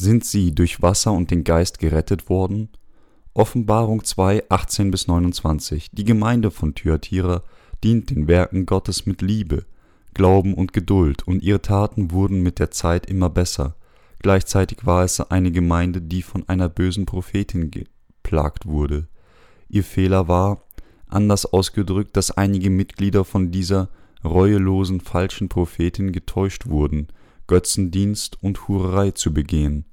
Sind sie durch Wasser und den Geist gerettet worden? Offenbarung 2, 18 bis 29. Die Gemeinde von Thyatira dient den Werken Gottes mit Liebe, Glauben und Geduld, und ihre Taten wurden mit der Zeit immer besser. Gleichzeitig war es eine Gemeinde, die von einer bösen Prophetin geplagt wurde. Ihr Fehler war, anders ausgedrückt, dass einige Mitglieder von dieser reuelosen falschen Prophetin getäuscht wurden, Götzendienst und Hurerei zu begehen.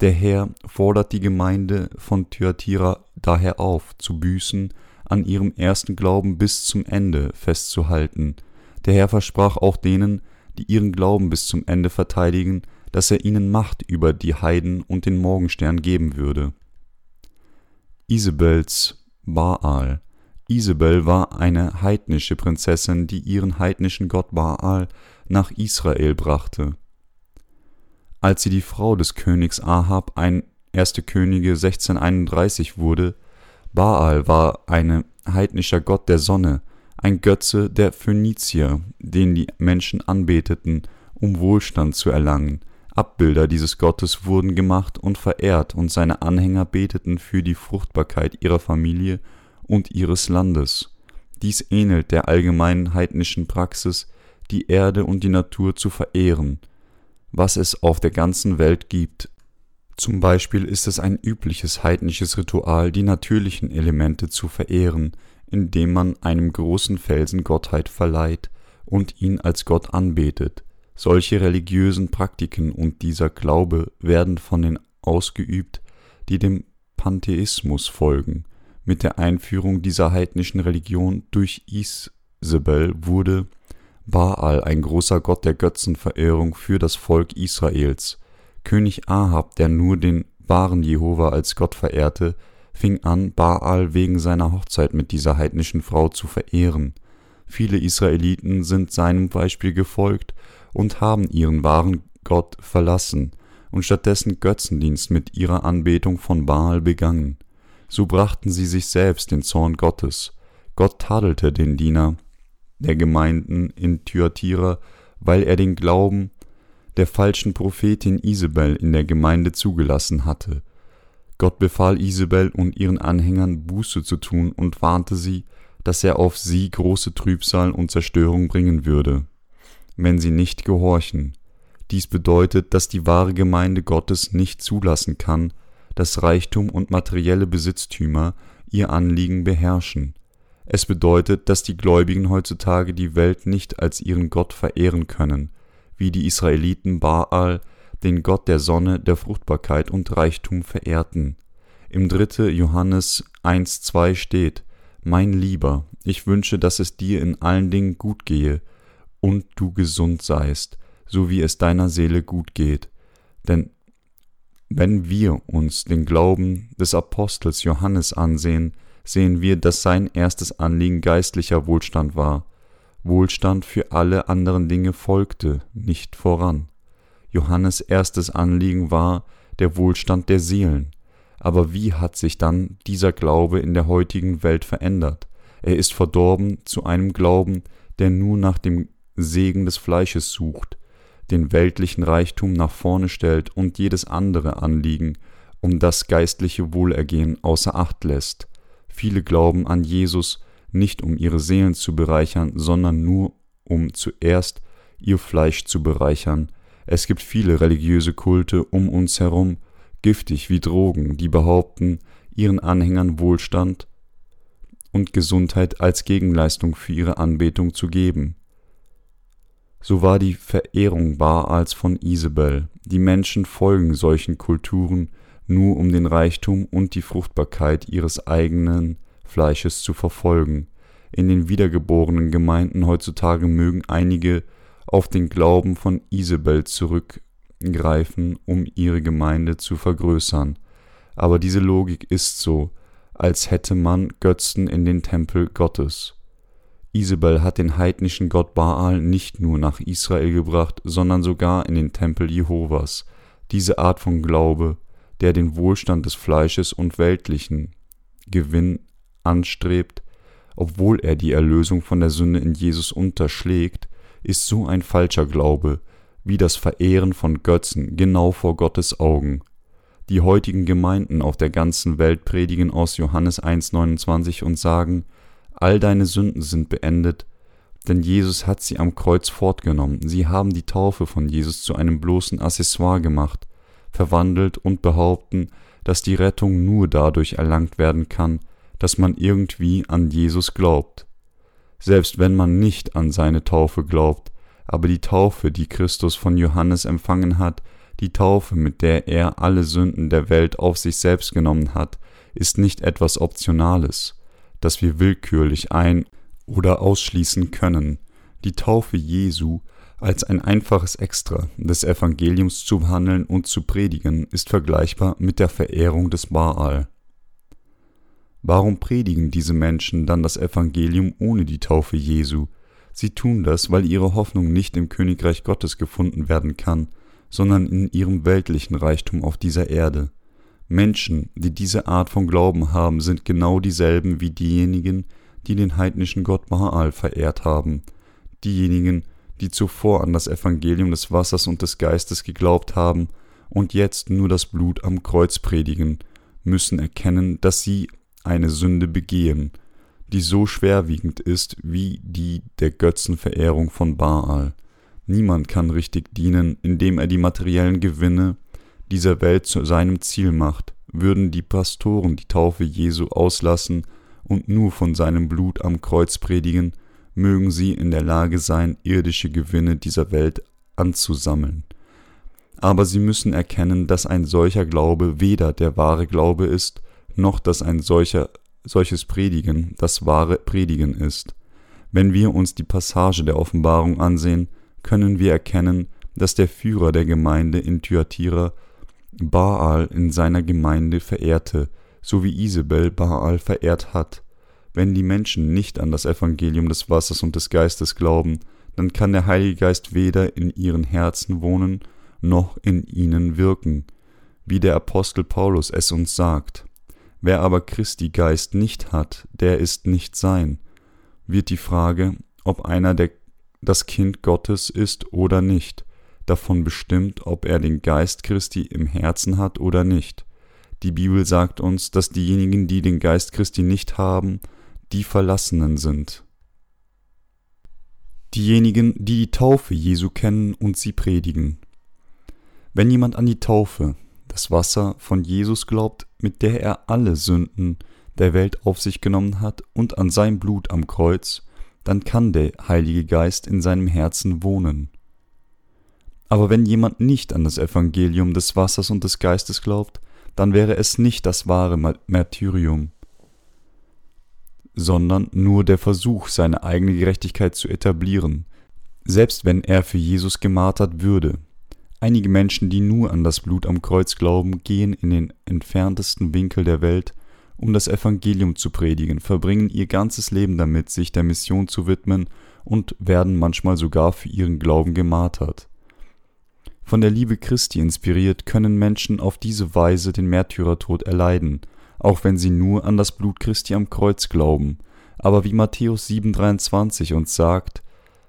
Der Herr fordert die Gemeinde von Thyatira daher auf, zu büßen, an ihrem ersten Glauben bis zum Ende festzuhalten. Der Herr versprach auch denen, die ihren Glauben bis zum Ende verteidigen, dass er ihnen Macht über die Heiden und den Morgenstern geben würde. Isabels Baal Isabel war eine heidnische Prinzessin, die ihren heidnischen Gott Baal nach Israel brachte als sie die Frau des Königs Ahab, ein 1. Könige 1631 wurde, Baal war ein heidnischer Gott der Sonne, ein Götze der Phönizier, den die Menschen anbeteten, um Wohlstand zu erlangen. Abbilder dieses Gottes wurden gemacht und verehrt, und seine Anhänger beteten für die Fruchtbarkeit ihrer Familie und ihres Landes. Dies ähnelt der allgemeinen heidnischen Praxis, die Erde und die Natur zu verehren, was es auf der ganzen Welt gibt. Zum Beispiel ist es ein übliches heidnisches Ritual, die natürlichen Elemente zu verehren, indem man einem großen Felsen Gottheit verleiht und ihn als Gott anbetet. Solche religiösen Praktiken und dieser Glaube werden von den ausgeübt, die dem Pantheismus folgen. Mit der Einführung dieser heidnischen Religion durch Isabel wurde Baal, ein großer Gott der Götzenverehrung für das Volk Israels. König Ahab, der nur den wahren Jehova als Gott verehrte, fing an, Baal wegen seiner Hochzeit mit dieser heidnischen Frau zu verehren. Viele Israeliten sind seinem Beispiel gefolgt und haben ihren wahren Gott verlassen und stattdessen Götzendienst mit ihrer Anbetung von Baal begangen. So brachten sie sich selbst den Zorn Gottes. Gott tadelte den Diener, der Gemeinden in Thyatira, weil er den Glauben der falschen Prophetin Isabel in der Gemeinde zugelassen hatte. Gott befahl Isabel und ihren Anhängern Buße zu tun und warnte sie, dass er auf sie große Trübsal und Zerstörung bringen würde, wenn sie nicht gehorchen. Dies bedeutet, dass die wahre Gemeinde Gottes nicht zulassen kann, dass Reichtum und materielle Besitztümer ihr Anliegen beherrschen. Es bedeutet, dass die Gläubigen heutzutage die Welt nicht als ihren Gott verehren können, wie die Israeliten Baal, den Gott der Sonne, der Fruchtbarkeit und Reichtum verehrten. Im 3. Johannes 1,2 steht: Mein Lieber, ich wünsche, dass es dir in allen Dingen gut gehe und du gesund seist, so wie es deiner Seele gut geht. Denn wenn wir uns den Glauben des Apostels Johannes ansehen, sehen wir, dass sein erstes Anliegen geistlicher Wohlstand war. Wohlstand für alle anderen Dinge folgte, nicht voran. Johannes erstes Anliegen war der Wohlstand der Seelen. Aber wie hat sich dann dieser Glaube in der heutigen Welt verändert? Er ist verdorben zu einem Glauben, der nur nach dem Segen des Fleisches sucht, den weltlichen Reichtum nach vorne stellt und jedes andere Anliegen um das geistliche Wohlergehen außer Acht lässt. Viele glauben an Jesus nicht um ihre Seelen zu bereichern, sondern nur um zuerst ihr Fleisch zu bereichern. Es gibt viele religiöse Kulte um uns herum, giftig wie Drogen, die behaupten, ihren Anhängern Wohlstand und Gesundheit als Gegenleistung für ihre Anbetung zu geben. So war die Verehrung Baals von Isabel. Die Menschen folgen solchen Kulturen nur um den Reichtum und die Fruchtbarkeit ihres eigenen Fleisches zu verfolgen. In den wiedergeborenen Gemeinden heutzutage mögen einige auf den Glauben von Isabel zurückgreifen, um ihre Gemeinde zu vergrößern. Aber diese Logik ist so, als hätte man Götzen in den Tempel Gottes. Isabel hat den heidnischen Gott Baal nicht nur nach Israel gebracht, sondern sogar in den Tempel Jehovas. Diese Art von Glaube der den Wohlstand des Fleisches und weltlichen Gewinn anstrebt, obwohl er die Erlösung von der Sünde in Jesus unterschlägt, ist so ein falscher Glaube wie das Verehren von Götzen genau vor Gottes Augen Die heutigen Gemeinden auf der ganzen Welt predigen aus Johannes 1,29 und sagen, all deine Sünden sind beendet, denn Jesus hat sie am Kreuz fortgenommen. Sie haben die Taufe von Jesus zu einem bloßen Accessoire gemacht, verwandelt und behaupten, dass die Rettung nur dadurch erlangt werden kann, dass man irgendwie an Jesus glaubt. Selbst wenn man nicht an seine Taufe glaubt, aber die Taufe, die Christus von Johannes empfangen hat, die Taufe, mit der er alle Sünden der Welt auf sich selbst genommen hat, ist nicht etwas Optionales, das wir willkürlich ein- oder ausschließen können. Die Taufe Jesu als ein einfaches Extra des Evangeliums zu behandeln und zu predigen, ist vergleichbar mit der Verehrung des Baal. Warum predigen diese Menschen dann das Evangelium ohne die Taufe Jesu? Sie tun das, weil ihre Hoffnung nicht im Königreich Gottes gefunden werden kann, sondern in ihrem weltlichen Reichtum auf dieser Erde. Menschen, die diese Art von Glauben haben, sind genau dieselben wie diejenigen, die den heidnischen Gott Baal verehrt haben, diejenigen, die zuvor an das Evangelium des Wassers und des Geistes geglaubt haben und jetzt nur das Blut am Kreuz predigen, müssen erkennen, dass sie eine Sünde begehen, die so schwerwiegend ist wie die der Götzenverehrung von Baal. Niemand kann richtig dienen, indem er die materiellen Gewinne dieser Welt zu seinem Ziel macht. Würden die Pastoren die Taufe Jesu auslassen und nur von seinem Blut am Kreuz predigen, mögen sie in der Lage sein, irdische Gewinne dieser Welt anzusammeln. Aber sie müssen erkennen, dass ein solcher Glaube weder der wahre Glaube ist, noch dass ein solcher, solches Predigen das wahre Predigen ist. Wenn wir uns die Passage der Offenbarung ansehen, können wir erkennen, dass der Führer der Gemeinde in Thyatira Baal in seiner Gemeinde verehrte, so wie Isabel Baal verehrt hat. Wenn die Menschen nicht an das Evangelium des Wassers und des Geistes glauben, dann kann der Heilige Geist weder in ihren Herzen wohnen, noch in ihnen wirken, wie der Apostel Paulus es uns sagt. Wer aber Christi Geist nicht hat, der ist nicht sein. Wird die Frage, ob einer der das Kind Gottes ist oder nicht, davon bestimmt, ob er den Geist Christi im Herzen hat oder nicht. Die Bibel sagt uns, dass diejenigen, die den Geist Christi nicht haben, die Verlassenen sind. Diejenigen, die die Taufe Jesu kennen und sie predigen. Wenn jemand an die Taufe, das Wasser von Jesus glaubt, mit der er alle Sünden der Welt auf sich genommen hat, und an sein Blut am Kreuz, dann kann der Heilige Geist in seinem Herzen wohnen. Aber wenn jemand nicht an das Evangelium des Wassers und des Geistes glaubt, dann wäre es nicht das wahre Märtyrium, sondern nur der Versuch, seine eigene Gerechtigkeit zu etablieren, selbst wenn er für Jesus gemartert würde. Einige Menschen, die nur an das Blut am Kreuz glauben, gehen in den entferntesten Winkel der Welt, um das Evangelium zu predigen, verbringen ihr ganzes Leben damit, sich der Mission zu widmen und werden manchmal sogar für ihren Glauben gemartert. Von der Liebe Christi inspiriert können Menschen auf diese Weise den Märtyrertod erleiden, auch wenn sie nur an das Blut Christi am Kreuz glauben. Aber wie Matthäus 7,23 uns sagt,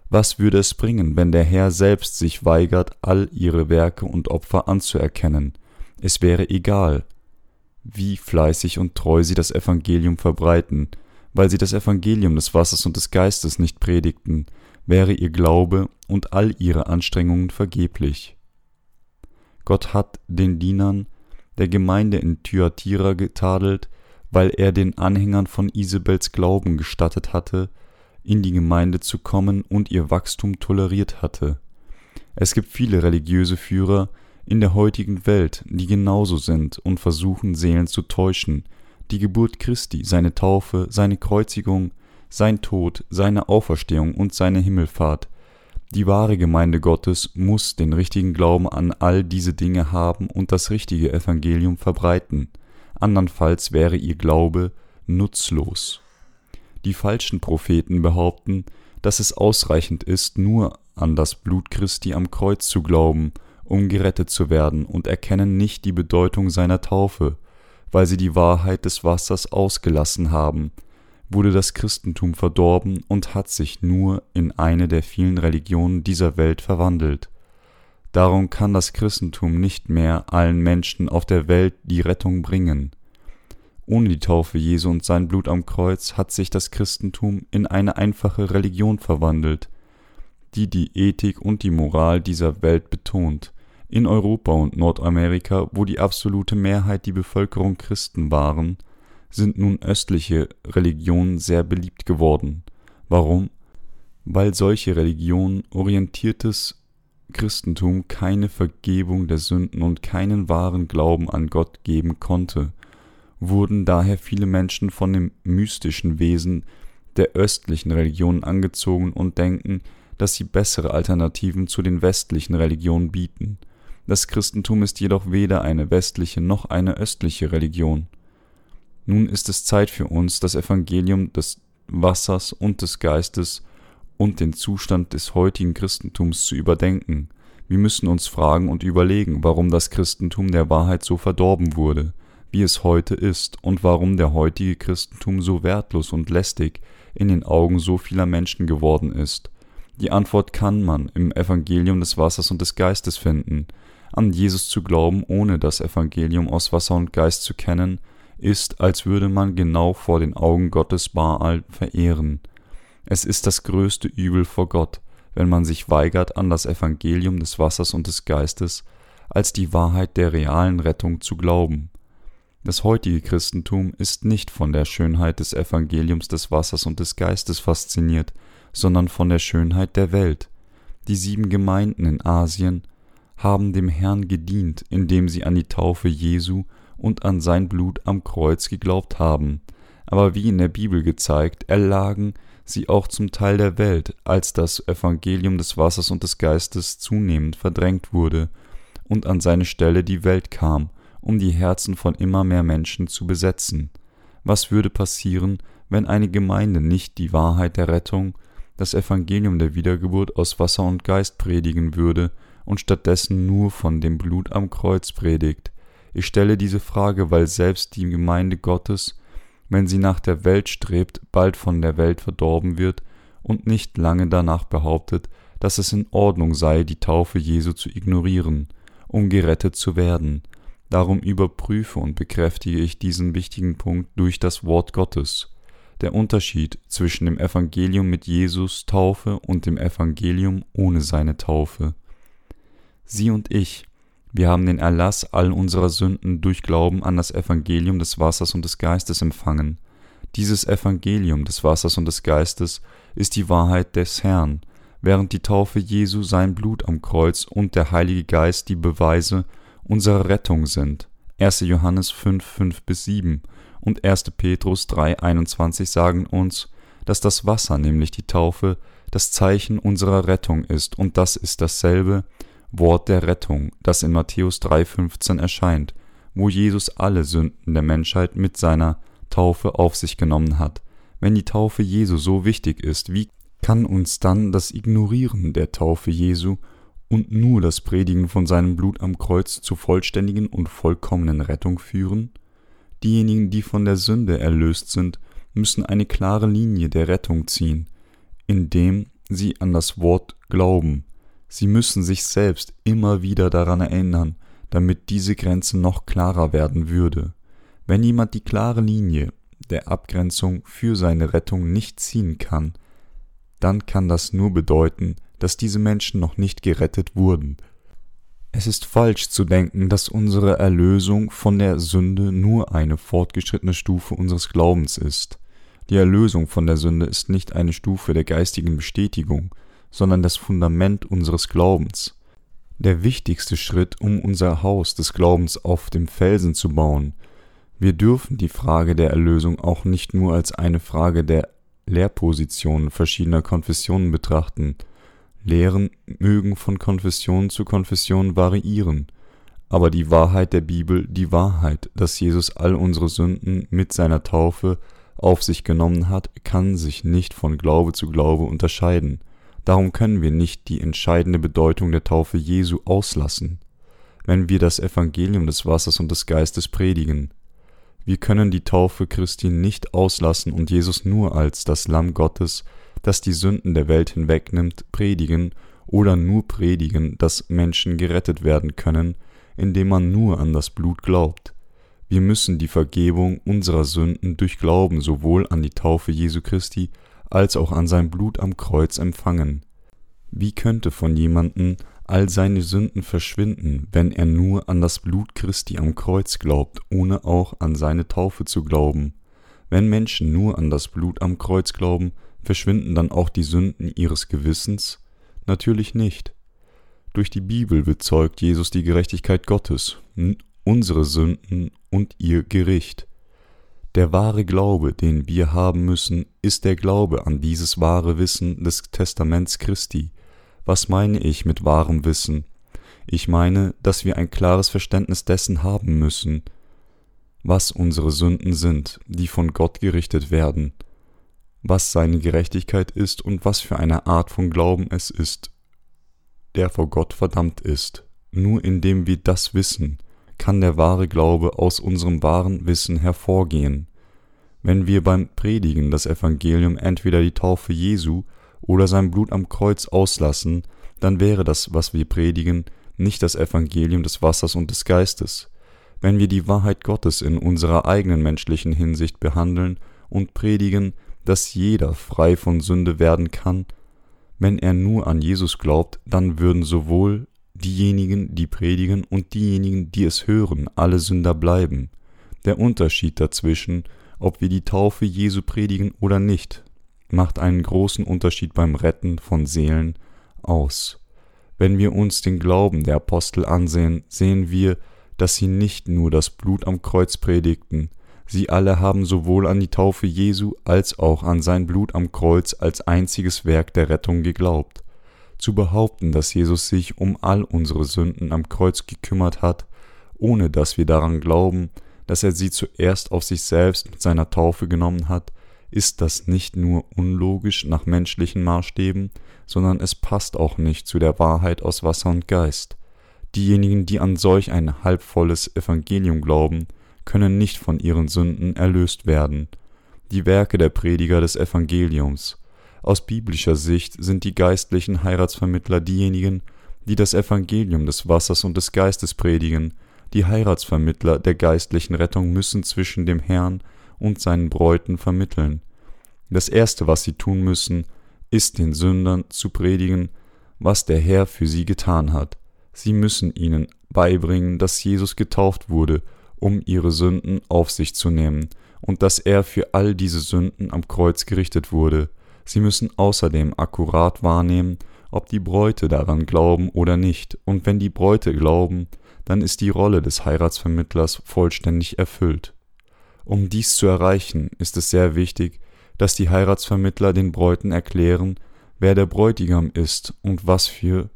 was würde es bringen, wenn der Herr selbst sich weigert, all ihre Werke und Opfer anzuerkennen? Es wäre egal, wie fleißig und treu sie das Evangelium verbreiten, weil sie das Evangelium des Wassers und des Geistes nicht predigten, wäre ihr Glaube und all ihre Anstrengungen vergeblich. Gott hat den Dienern der Gemeinde in Thyatira getadelt, weil er den Anhängern von Isabels Glauben gestattet hatte, in die Gemeinde zu kommen und ihr Wachstum toleriert hatte. Es gibt viele religiöse Führer in der heutigen Welt, die genauso sind und versuchen Seelen zu täuschen, die Geburt Christi, seine Taufe, seine Kreuzigung, sein Tod, seine Auferstehung und seine Himmelfahrt die wahre Gemeinde Gottes muss den richtigen Glauben an all diese Dinge haben und das richtige Evangelium verbreiten, andernfalls wäre ihr Glaube nutzlos. Die falschen Propheten behaupten, dass es ausreichend ist, nur an das Blut Christi am Kreuz zu glauben, um gerettet zu werden, und erkennen nicht die Bedeutung seiner Taufe, weil sie die Wahrheit des Wassers ausgelassen haben, wurde das Christentum verdorben und hat sich nur in eine der vielen Religionen dieser Welt verwandelt. Darum kann das Christentum nicht mehr allen Menschen auf der Welt die Rettung bringen. Ohne die Taufe Jesu und sein Blut am Kreuz hat sich das Christentum in eine einfache Religion verwandelt, die die Ethik und die Moral dieser Welt betont. In Europa und Nordamerika, wo die absolute Mehrheit die Bevölkerung Christen waren, sind nun östliche Religionen sehr beliebt geworden. Warum? Weil solche Religionen orientiertes Christentum keine Vergebung der Sünden und keinen wahren Glauben an Gott geben konnte, wurden daher viele Menschen von dem mystischen Wesen der östlichen Religionen angezogen und denken, dass sie bessere Alternativen zu den westlichen Religionen bieten. Das Christentum ist jedoch weder eine westliche noch eine östliche Religion. Nun ist es Zeit für uns, das Evangelium des Wassers und des Geistes und den Zustand des heutigen Christentums zu überdenken. Wir müssen uns fragen und überlegen, warum das Christentum der Wahrheit so verdorben wurde, wie es heute ist, und warum der heutige Christentum so wertlos und lästig in den Augen so vieler Menschen geworden ist. Die Antwort kann man im Evangelium des Wassers und des Geistes finden. An Jesus zu glauben, ohne das Evangelium aus Wasser und Geist zu kennen, ist, als würde man genau vor den Augen Gottes Baal verehren. Es ist das größte Übel vor Gott, wenn man sich weigert, an das Evangelium des Wassers und des Geistes als die Wahrheit der realen Rettung zu glauben. Das heutige Christentum ist nicht von der Schönheit des Evangeliums des Wassers und des Geistes fasziniert, sondern von der Schönheit der Welt. Die sieben Gemeinden in Asien haben dem Herrn gedient, indem sie an die Taufe Jesu und an sein Blut am Kreuz geglaubt haben, aber wie in der Bibel gezeigt, erlagen sie auch zum Teil der Welt, als das Evangelium des Wassers und des Geistes zunehmend verdrängt wurde und an seine Stelle die Welt kam, um die Herzen von immer mehr Menschen zu besetzen. Was würde passieren, wenn eine Gemeinde nicht die Wahrheit der Rettung, das Evangelium der Wiedergeburt aus Wasser und Geist predigen würde und stattdessen nur von dem Blut am Kreuz predigt? Ich stelle diese Frage, weil selbst die Gemeinde Gottes wenn sie nach der Welt strebt, bald von der Welt verdorben wird und nicht lange danach behauptet, dass es in Ordnung sei, die Taufe Jesu zu ignorieren, um gerettet zu werden. Darum überprüfe und bekräftige ich diesen wichtigen Punkt durch das Wort Gottes. Der Unterschied zwischen dem Evangelium mit Jesus Taufe und dem Evangelium ohne seine Taufe. Sie und ich wir haben den Erlass all unserer Sünden durch Glauben an das Evangelium des Wassers und des Geistes empfangen. Dieses Evangelium des Wassers und des Geistes ist die Wahrheit des Herrn, während die Taufe Jesu sein Blut am Kreuz und der Heilige Geist die Beweise unserer Rettung sind. 1. Johannes 5, 5 bis 7 und 1. Petrus 3, 21 sagen uns, dass das Wasser, nämlich die Taufe, das Zeichen unserer Rettung ist, und das ist dasselbe, Wort der Rettung, das in Matthäus 3,15 erscheint, wo Jesus alle Sünden der Menschheit mit seiner Taufe auf sich genommen hat. Wenn die Taufe Jesu so wichtig ist, wie kann uns dann das Ignorieren der Taufe Jesu und nur das Predigen von seinem Blut am Kreuz zur vollständigen und vollkommenen Rettung führen? Diejenigen, die von der Sünde erlöst sind, müssen eine klare Linie der Rettung ziehen, indem sie an das Wort glauben, Sie müssen sich selbst immer wieder daran erinnern, damit diese Grenze noch klarer werden würde. Wenn jemand die klare Linie der Abgrenzung für seine Rettung nicht ziehen kann, dann kann das nur bedeuten, dass diese Menschen noch nicht gerettet wurden. Es ist falsch zu denken, dass unsere Erlösung von der Sünde nur eine fortgeschrittene Stufe unseres Glaubens ist. Die Erlösung von der Sünde ist nicht eine Stufe der geistigen Bestätigung, sondern das Fundament unseres Glaubens. Der wichtigste Schritt, um unser Haus des Glaubens auf dem Felsen zu bauen. Wir dürfen die Frage der Erlösung auch nicht nur als eine Frage der Lehrpositionen verschiedener Konfessionen betrachten. Lehren mögen von Konfession zu Konfession variieren, aber die Wahrheit der Bibel, die Wahrheit, dass Jesus all unsere Sünden mit seiner Taufe auf sich genommen hat, kann sich nicht von Glaube zu Glaube unterscheiden. Darum können wir nicht die entscheidende Bedeutung der Taufe Jesu auslassen, wenn wir das Evangelium des Wassers und des Geistes predigen. Wir können die Taufe Christi nicht auslassen und Jesus nur als das Lamm Gottes, das die Sünden der Welt hinwegnimmt, predigen, oder nur predigen, dass Menschen gerettet werden können, indem man nur an das Blut glaubt. Wir müssen die Vergebung unserer Sünden durch Glauben sowohl an die Taufe Jesu Christi als auch an sein Blut am Kreuz empfangen. Wie könnte von jemandem all seine Sünden verschwinden, wenn er nur an das Blut Christi am Kreuz glaubt, ohne auch an seine Taufe zu glauben? Wenn Menschen nur an das Blut am Kreuz glauben, verschwinden dann auch die Sünden ihres Gewissens? Natürlich nicht. Durch die Bibel bezeugt Jesus die Gerechtigkeit Gottes, unsere Sünden und ihr Gericht. Der wahre Glaube, den wir haben müssen, ist der Glaube an dieses wahre Wissen des Testaments Christi. Was meine ich mit wahrem Wissen? Ich meine, dass wir ein klares Verständnis dessen haben müssen, was unsere Sünden sind, die von Gott gerichtet werden, was seine Gerechtigkeit ist und was für eine Art von Glauben es ist, der vor Gott verdammt ist. Nur indem wir das wissen, kann der wahre Glaube aus unserem wahren Wissen hervorgehen. Wenn wir beim Predigen das Evangelium entweder die Taufe Jesu oder sein Blut am Kreuz auslassen, dann wäre das, was wir predigen, nicht das Evangelium des Wassers und des Geistes, wenn wir die Wahrheit Gottes in unserer eigenen menschlichen Hinsicht behandeln und predigen, dass jeder frei von Sünde werden kann, wenn er nur an Jesus glaubt, dann würden sowohl diejenigen, die predigen, und diejenigen, die es hören, alle Sünder bleiben. Der Unterschied dazwischen, ob wir die Taufe Jesu predigen oder nicht, macht einen großen Unterschied beim Retten von Seelen aus. Wenn wir uns den Glauben der Apostel ansehen, sehen wir, dass sie nicht nur das Blut am Kreuz predigten, sie alle haben sowohl an die Taufe Jesu als auch an sein Blut am Kreuz als einziges Werk der Rettung geglaubt. Zu behaupten, dass Jesus sich um all unsere Sünden am Kreuz gekümmert hat, ohne dass wir daran glauben, dass er sie zuerst auf sich selbst mit seiner Taufe genommen hat, ist das nicht nur unlogisch nach menschlichen Maßstäben, sondern es passt auch nicht zu der Wahrheit aus Wasser und Geist. Diejenigen, die an solch ein halbvolles Evangelium glauben, können nicht von ihren Sünden erlöst werden. Die Werke der Prediger des Evangeliums. Aus biblischer Sicht sind die geistlichen Heiratsvermittler diejenigen, die das Evangelium des Wassers und des Geistes predigen. Die Heiratsvermittler der geistlichen Rettung müssen zwischen dem Herrn und seinen Bräuten vermitteln. Das Erste, was sie tun müssen, ist den Sündern zu predigen, was der Herr für sie getan hat. Sie müssen ihnen beibringen, dass Jesus getauft wurde, um ihre Sünden auf sich zu nehmen, und dass er für all diese Sünden am Kreuz gerichtet wurde. Sie müssen außerdem akkurat wahrnehmen, ob die Bräute daran glauben oder nicht, und wenn die Bräute glauben, dann ist die Rolle des Heiratsvermittlers vollständig erfüllt. Um dies zu erreichen, ist es sehr wichtig, dass die Heiratsvermittler den Bräuten erklären, wer der Bräutigam ist und was für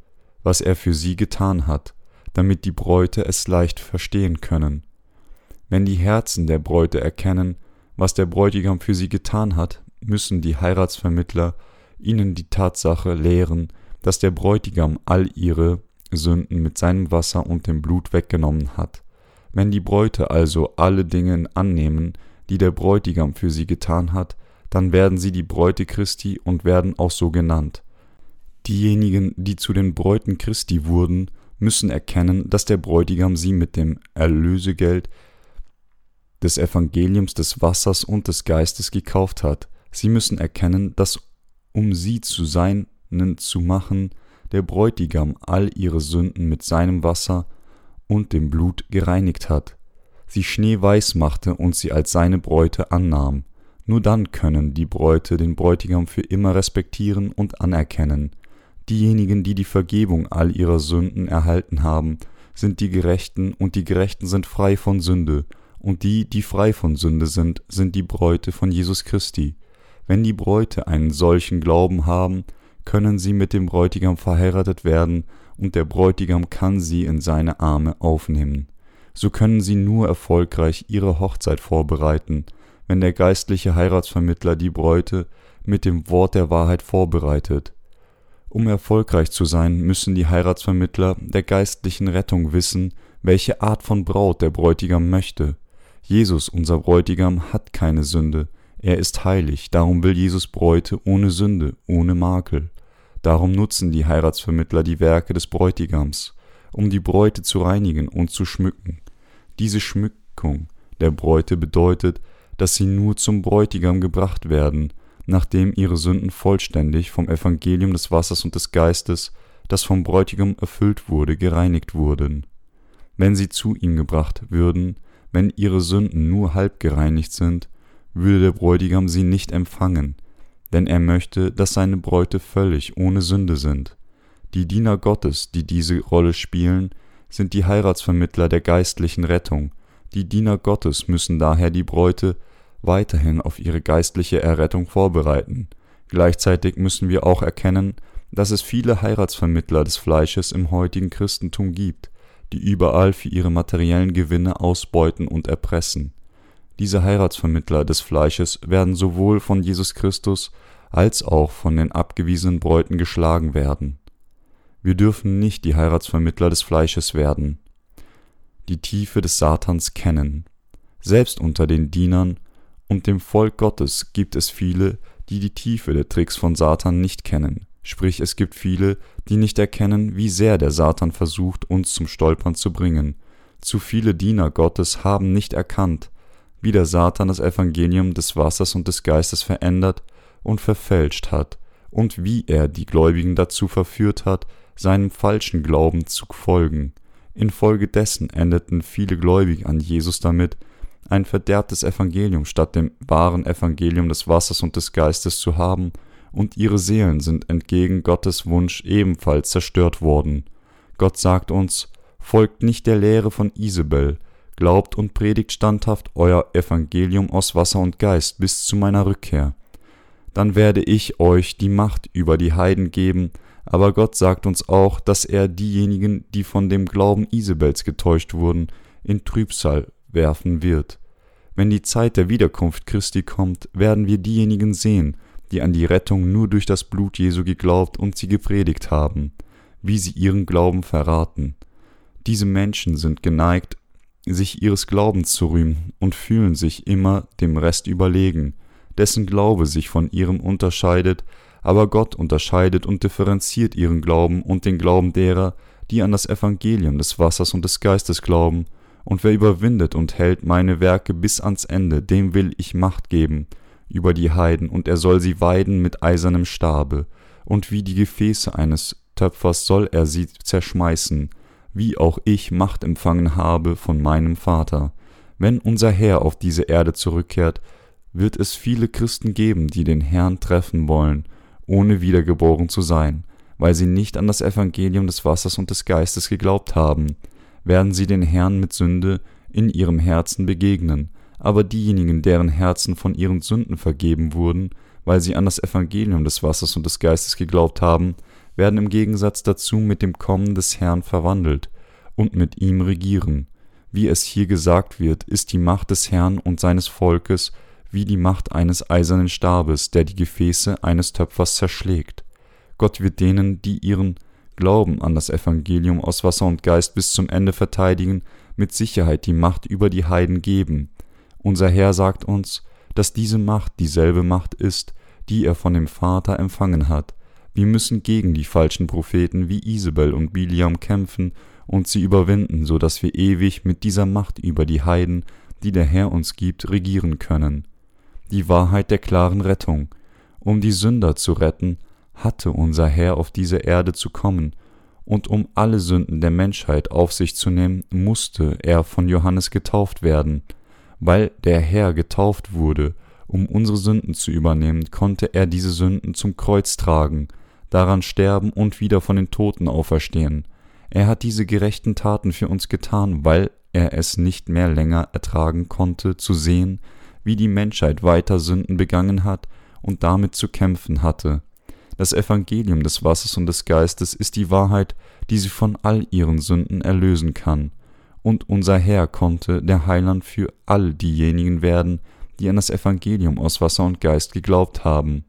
was er für sie getan hat, damit die Bräute es leicht verstehen können. Wenn die Herzen der Bräute erkennen, was der Bräutigam für sie getan hat, müssen die Heiratsvermittler ihnen die Tatsache lehren, dass der Bräutigam all ihre Sünden mit seinem Wasser und dem Blut weggenommen hat. Wenn die Bräute also alle Dinge annehmen, die der Bräutigam für sie getan hat, dann werden sie die Bräute Christi und werden auch so genannt. Diejenigen, die zu den Bräuten Christi wurden, müssen erkennen, dass der Bräutigam sie mit dem Erlösegeld des Evangeliums des Wassers und des Geistes gekauft hat. Sie müssen erkennen, dass um sie zu seinen zu machen, der Bräutigam all ihre Sünden mit seinem Wasser und dem Blut gereinigt hat, sie schneeweiß machte und sie als seine Bräute annahm. Nur dann können die Bräute den Bräutigam für immer respektieren und anerkennen. Diejenigen, die die Vergebung all ihrer Sünden erhalten haben, sind die Gerechten, und die Gerechten sind frei von Sünde, und die, die frei von Sünde sind, sind die Bräute von Jesus Christi. Wenn die Bräute einen solchen Glauben haben, können sie mit dem Bräutigam verheiratet werden, und der Bräutigam kann sie in seine Arme aufnehmen. So können sie nur erfolgreich ihre Hochzeit vorbereiten, wenn der geistliche Heiratsvermittler die Bräute mit dem Wort der Wahrheit vorbereitet. Um erfolgreich zu sein, müssen die Heiratsvermittler der geistlichen Rettung wissen, welche Art von Braut der Bräutigam möchte. Jesus, unser Bräutigam, hat keine Sünde. Er ist heilig, darum will Jesus Bräute ohne Sünde, ohne Makel. Darum nutzen die Heiratsvermittler die Werke des Bräutigams, um die Bräute zu reinigen und zu schmücken. Diese Schmückung der Bräute bedeutet, dass sie nur zum Bräutigam gebracht werden, nachdem ihre Sünden vollständig vom Evangelium des Wassers und des Geistes, das vom Bräutigam erfüllt wurde, gereinigt wurden. Wenn sie zu ihm gebracht würden, wenn ihre Sünden nur halb gereinigt sind, würde der Bräutigam sie nicht empfangen, denn er möchte, dass seine Bräute völlig ohne Sünde sind. Die Diener Gottes, die diese Rolle spielen, sind die Heiratsvermittler der geistlichen Rettung. Die Diener Gottes müssen daher die Bräute weiterhin auf ihre geistliche Errettung vorbereiten. Gleichzeitig müssen wir auch erkennen, dass es viele Heiratsvermittler des Fleisches im heutigen Christentum gibt, die überall für ihre materiellen Gewinne ausbeuten und erpressen. Diese Heiratsvermittler des Fleisches werden sowohl von Jesus Christus als auch von den abgewiesenen Bräuten geschlagen werden. Wir dürfen nicht die Heiratsvermittler des Fleisches werden, die Tiefe des Satans kennen. Selbst unter den Dienern und dem Volk Gottes gibt es viele, die die Tiefe der Tricks von Satan nicht kennen, sprich es gibt viele, die nicht erkennen, wie sehr der Satan versucht, uns zum Stolpern zu bringen. Zu viele Diener Gottes haben nicht erkannt, wie der Satan das Evangelium des Wassers und des Geistes verändert und verfälscht hat, und wie er die Gläubigen dazu verführt hat, seinem falschen Glauben zu folgen. Infolgedessen endeten viele Gläubige an Jesus damit, ein verderbtes Evangelium statt dem wahren Evangelium des Wassers und des Geistes zu haben, und ihre Seelen sind entgegen Gottes Wunsch ebenfalls zerstört worden. Gott sagt uns, folgt nicht der Lehre von Isabel, glaubt und predigt standhaft euer Evangelium aus Wasser und Geist bis zu meiner Rückkehr. Dann werde ich euch die Macht über die Heiden geben, aber Gott sagt uns auch, dass er diejenigen, die von dem Glauben Isabels getäuscht wurden, in Trübsal werfen wird. Wenn die Zeit der Wiederkunft Christi kommt, werden wir diejenigen sehen, die an die Rettung nur durch das Blut Jesu geglaubt und sie gepredigt haben, wie sie ihren Glauben verraten. Diese Menschen sind geneigt, sich ihres Glaubens zu rühmen und fühlen sich immer dem Rest überlegen, dessen Glaube sich von ihrem unterscheidet, aber Gott unterscheidet und differenziert ihren Glauben und den Glauben derer, die an das Evangelium des Wassers und des Geistes glauben, und wer überwindet und hält meine Werke bis ans Ende, dem will ich Macht geben über die Heiden, und er soll sie weiden mit eisernem Stabe, und wie die Gefäße eines Töpfers soll er sie zerschmeißen, wie auch ich Macht empfangen habe von meinem Vater. Wenn unser Herr auf diese Erde zurückkehrt, wird es viele Christen geben, die den Herrn treffen wollen, ohne wiedergeboren zu sein, weil sie nicht an das Evangelium des Wassers und des Geistes geglaubt haben, werden sie den Herrn mit Sünde in ihrem Herzen begegnen, aber diejenigen, deren Herzen von ihren Sünden vergeben wurden, weil sie an das Evangelium des Wassers und des Geistes geglaubt haben, werden im Gegensatz dazu mit dem Kommen des Herrn verwandelt und mit ihm regieren. Wie es hier gesagt wird, ist die Macht des Herrn und seines Volkes wie die Macht eines eisernen Stabes, der die Gefäße eines Töpfers zerschlägt. Gott wird denen, die ihren Glauben an das Evangelium aus Wasser und Geist bis zum Ende verteidigen, mit Sicherheit die Macht über die Heiden geben. Unser Herr sagt uns, dass diese Macht dieselbe Macht ist, die er von dem Vater empfangen hat, wir müssen gegen die falschen Propheten wie Isabel und Biliam kämpfen und sie überwinden, so dass wir ewig mit dieser Macht über die Heiden, die der Herr uns gibt, regieren können. Die Wahrheit der klaren Rettung. Um die Sünder zu retten, hatte unser Herr auf diese Erde zu kommen, und um alle Sünden der Menschheit auf sich zu nehmen, musste er von Johannes getauft werden. Weil der Herr getauft wurde, um unsere Sünden zu übernehmen, konnte er diese Sünden zum Kreuz tragen, daran sterben und wieder von den Toten auferstehen. Er hat diese gerechten Taten für uns getan, weil er es nicht mehr länger ertragen konnte, zu sehen, wie die Menschheit weiter Sünden begangen hat und damit zu kämpfen hatte. Das Evangelium des Wassers und des Geistes ist die Wahrheit, die sie von all ihren Sünden erlösen kann. Und unser Herr konnte der Heiland für all diejenigen werden, die an das Evangelium aus Wasser und Geist geglaubt haben.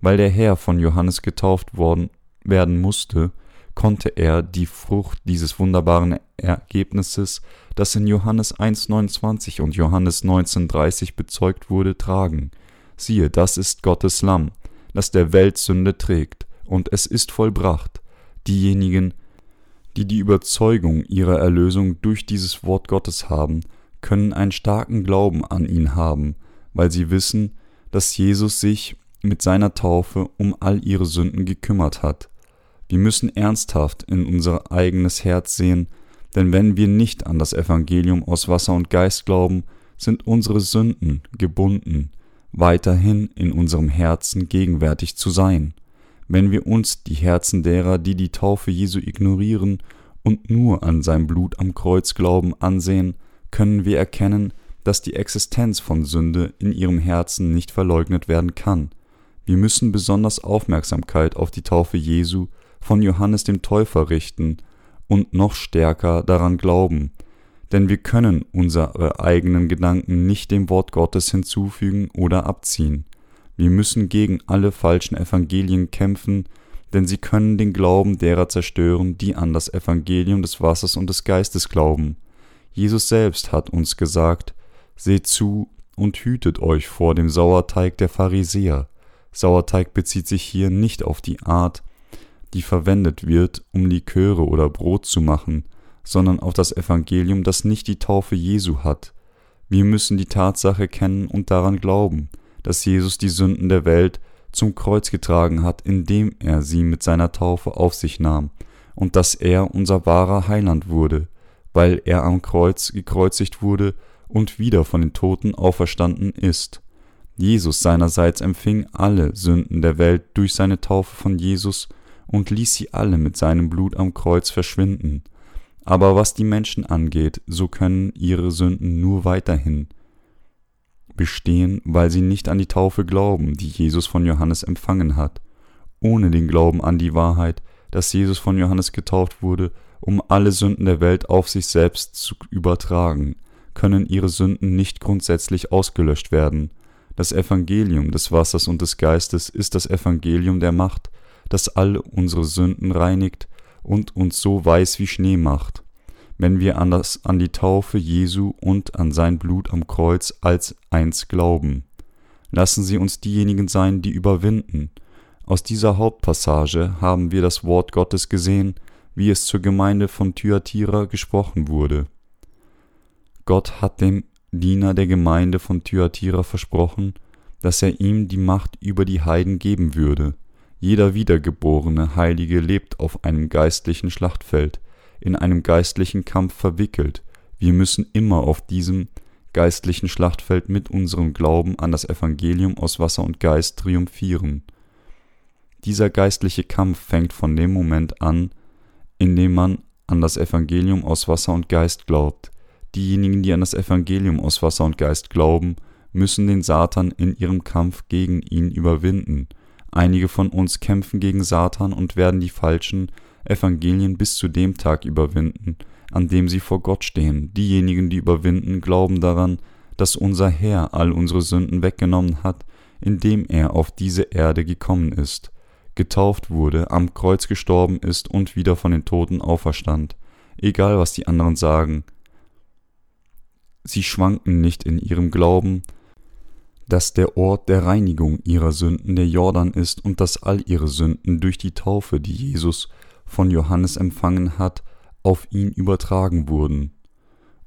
Weil der Herr von Johannes getauft worden werden musste, konnte er die Frucht dieses wunderbaren Ergebnisses, das in Johannes 1,29 und Johannes 19,30 bezeugt wurde, tragen. Siehe, das ist Gottes Lamm, das der Welt Sünde trägt. und es ist vollbracht. Diejenigen, die die Überzeugung ihrer Erlösung durch dieses Wort Gottes haben, können einen starken Glauben an ihn haben, weil sie wissen, dass Jesus sich mit seiner Taufe um all ihre Sünden gekümmert hat. Wir müssen ernsthaft in unser eigenes Herz sehen, denn wenn wir nicht an das Evangelium aus Wasser und Geist glauben, sind unsere Sünden gebunden, weiterhin in unserem Herzen gegenwärtig zu sein. Wenn wir uns die Herzen derer, die die Taufe Jesu ignorieren und nur an sein Blut am Kreuz glauben, ansehen, können wir erkennen, dass die Existenz von Sünde in ihrem Herzen nicht verleugnet werden kann. Wir müssen besonders Aufmerksamkeit auf die Taufe Jesu von Johannes dem Täufer richten und noch stärker daran glauben, denn wir können unsere eigenen Gedanken nicht dem Wort Gottes hinzufügen oder abziehen. Wir müssen gegen alle falschen Evangelien kämpfen, denn sie können den Glauben derer zerstören, die an das Evangelium des Wassers und des Geistes glauben. Jesus selbst hat uns gesagt, Seht zu und hütet euch vor dem Sauerteig der Pharisäer. Sauerteig bezieht sich hier nicht auf die Art, die verwendet wird, um Liköre oder Brot zu machen, sondern auf das Evangelium, das nicht die Taufe Jesu hat. Wir müssen die Tatsache kennen und daran glauben, dass Jesus die Sünden der Welt zum Kreuz getragen hat, indem er sie mit seiner Taufe auf sich nahm, und dass er unser wahrer Heiland wurde, weil er am Kreuz gekreuzigt wurde und wieder von den Toten auferstanden ist. Jesus seinerseits empfing alle Sünden der Welt durch seine Taufe von Jesus und ließ sie alle mit seinem Blut am Kreuz verschwinden. Aber was die Menschen angeht, so können ihre Sünden nur weiterhin bestehen, weil sie nicht an die Taufe glauben, die Jesus von Johannes empfangen hat. Ohne den Glauben an die Wahrheit, dass Jesus von Johannes getauft wurde, um alle Sünden der Welt auf sich selbst zu übertragen, können ihre Sünden nicht grundsätzlich ausgelöscht werden. Das Evangelium des Wassers und des Geistes ist das Evangelium der Macht, das all unsere Sünden reinigt und uns so weiß wie Schnee macht, wenn wir an, das, an die Taufe Jesu und an sein Blut am Kreuz als eins glauben. Lassen Sie uns diejenigen sein, die überwinden. Aus dieser Hauptpassage haben wir das Wort Gottes gesehen, wie es zur Gemeinde von Thyatira gesprochen wurde. Gott hat dem Diener der Gemeinde von Thyatira versprochen, dass er ihm die Macht über die Heiden geben würde. Jeder wiedergeborene Heilige lebt auf einem geistlichen Schlachtfeld, in einem geistlichen Kampf verwickelt. Wir müssen immer auf diesem geistlichen Schlachtfeld mit unserem Glauben an das Evangelium aus Wasser und Geist triumphieren. Dieser geistliche Kampf fängt von dem Moment an, in dem man an das Evangelium aus Wasser und Geist glaubt. Diejenigen, die an das Evangelium aus Wasser und Geist glauben, müssen den Satan in ihrem Kampf gegen ihn überwinden. Einige von uns kämpfen gegen Satan und werden die falschen Evangelien bis zu dem Tag überwinden, an dem sie vor Gott stehen. Diejenigen, die überwinden, glauben daran, dass unser Herr all unsere Sünden weggenommen hat, indem er auf diese Erde gekommen ist, getauft wurde, am Kreuz gestorben ist und wieder von den Toten auferstand. Egal was die anderen sagen, Sie schwanken nicht in ihrem Glauben, dass der Ort der Reinigung ihrer Sünden der Jordan ist und dass all ihre Sünden durch die Taufe, die Jesus von Johannes empfangen hat, auf ihn übertragen wurden.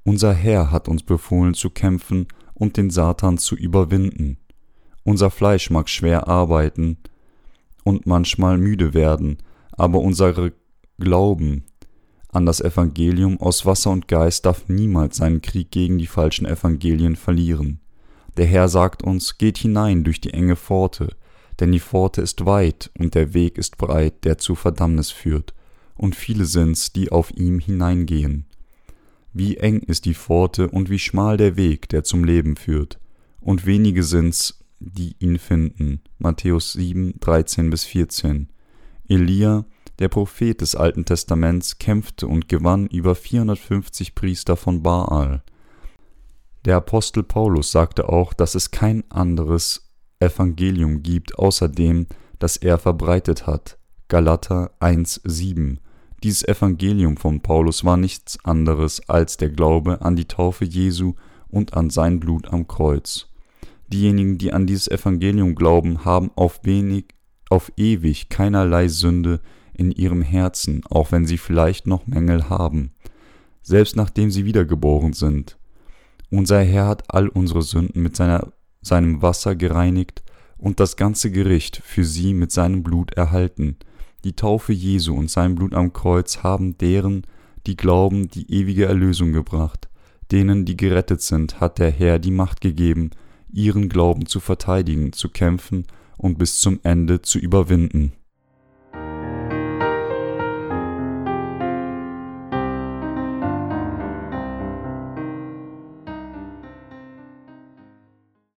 Unser Herr hat uns befohlen zu kämpfen und den Satan zu überwinden. Unser Fleisch mag schwer arbeiten und manchmal müde werden, aber unsere Glauben an das Evangelium aus Wasser und Geist darf niemals seinen Krieg gegen die falschen Evangelien verlieren. Der Herr sagt uns, geht hinein durch die enge Pforte, denn die Pforte ist weit und der Weg ist breit, der zu Verdammnis führt, und viele sind's, die auf ihm hineingehen. Wie eng ist die Pforte und wie schmal der Weg, der zum Leben führt, und wenige sind's, die ihn finden. Matthäus 7, 13 bis 14. Elia der Prophet des Alten Testaments kämpfte und gewann über 450 Priester von Baal. Der Apostel Paulus sagte auch, dass es kein anderes Evangelium gibt außer dem, das er verbreitet hat. Galater 1,7. Dieses Evangelium von Paulus war nichts anderes als der Glaube an die Taufe Jesu und an sein Blut am Kreuz. Diejenigen, die an dieses Evangelium glauben, haben auf wenig auf ewig keinerlei Sünde in ihrem Herzen, auch wenn sie vielleicht noch Mängel haben, selbst nachdem sie wiedergeboren sind. Unser Herr hat all unsere Sünden mit seiner, seinem Wasser gereinigt und das ganze Gericht für sie mit seinem Blut erhalten. Die Taufe Jesu und sein Blut am Kreuz haben deren, die glauben, die ewige Erlösung gebracht. Denen, die gerettet sind, hat der Herr die Macht gegeben, ihren Glauben zu verteidigen, zu kämpfen und bis zum Ende zu überwinden.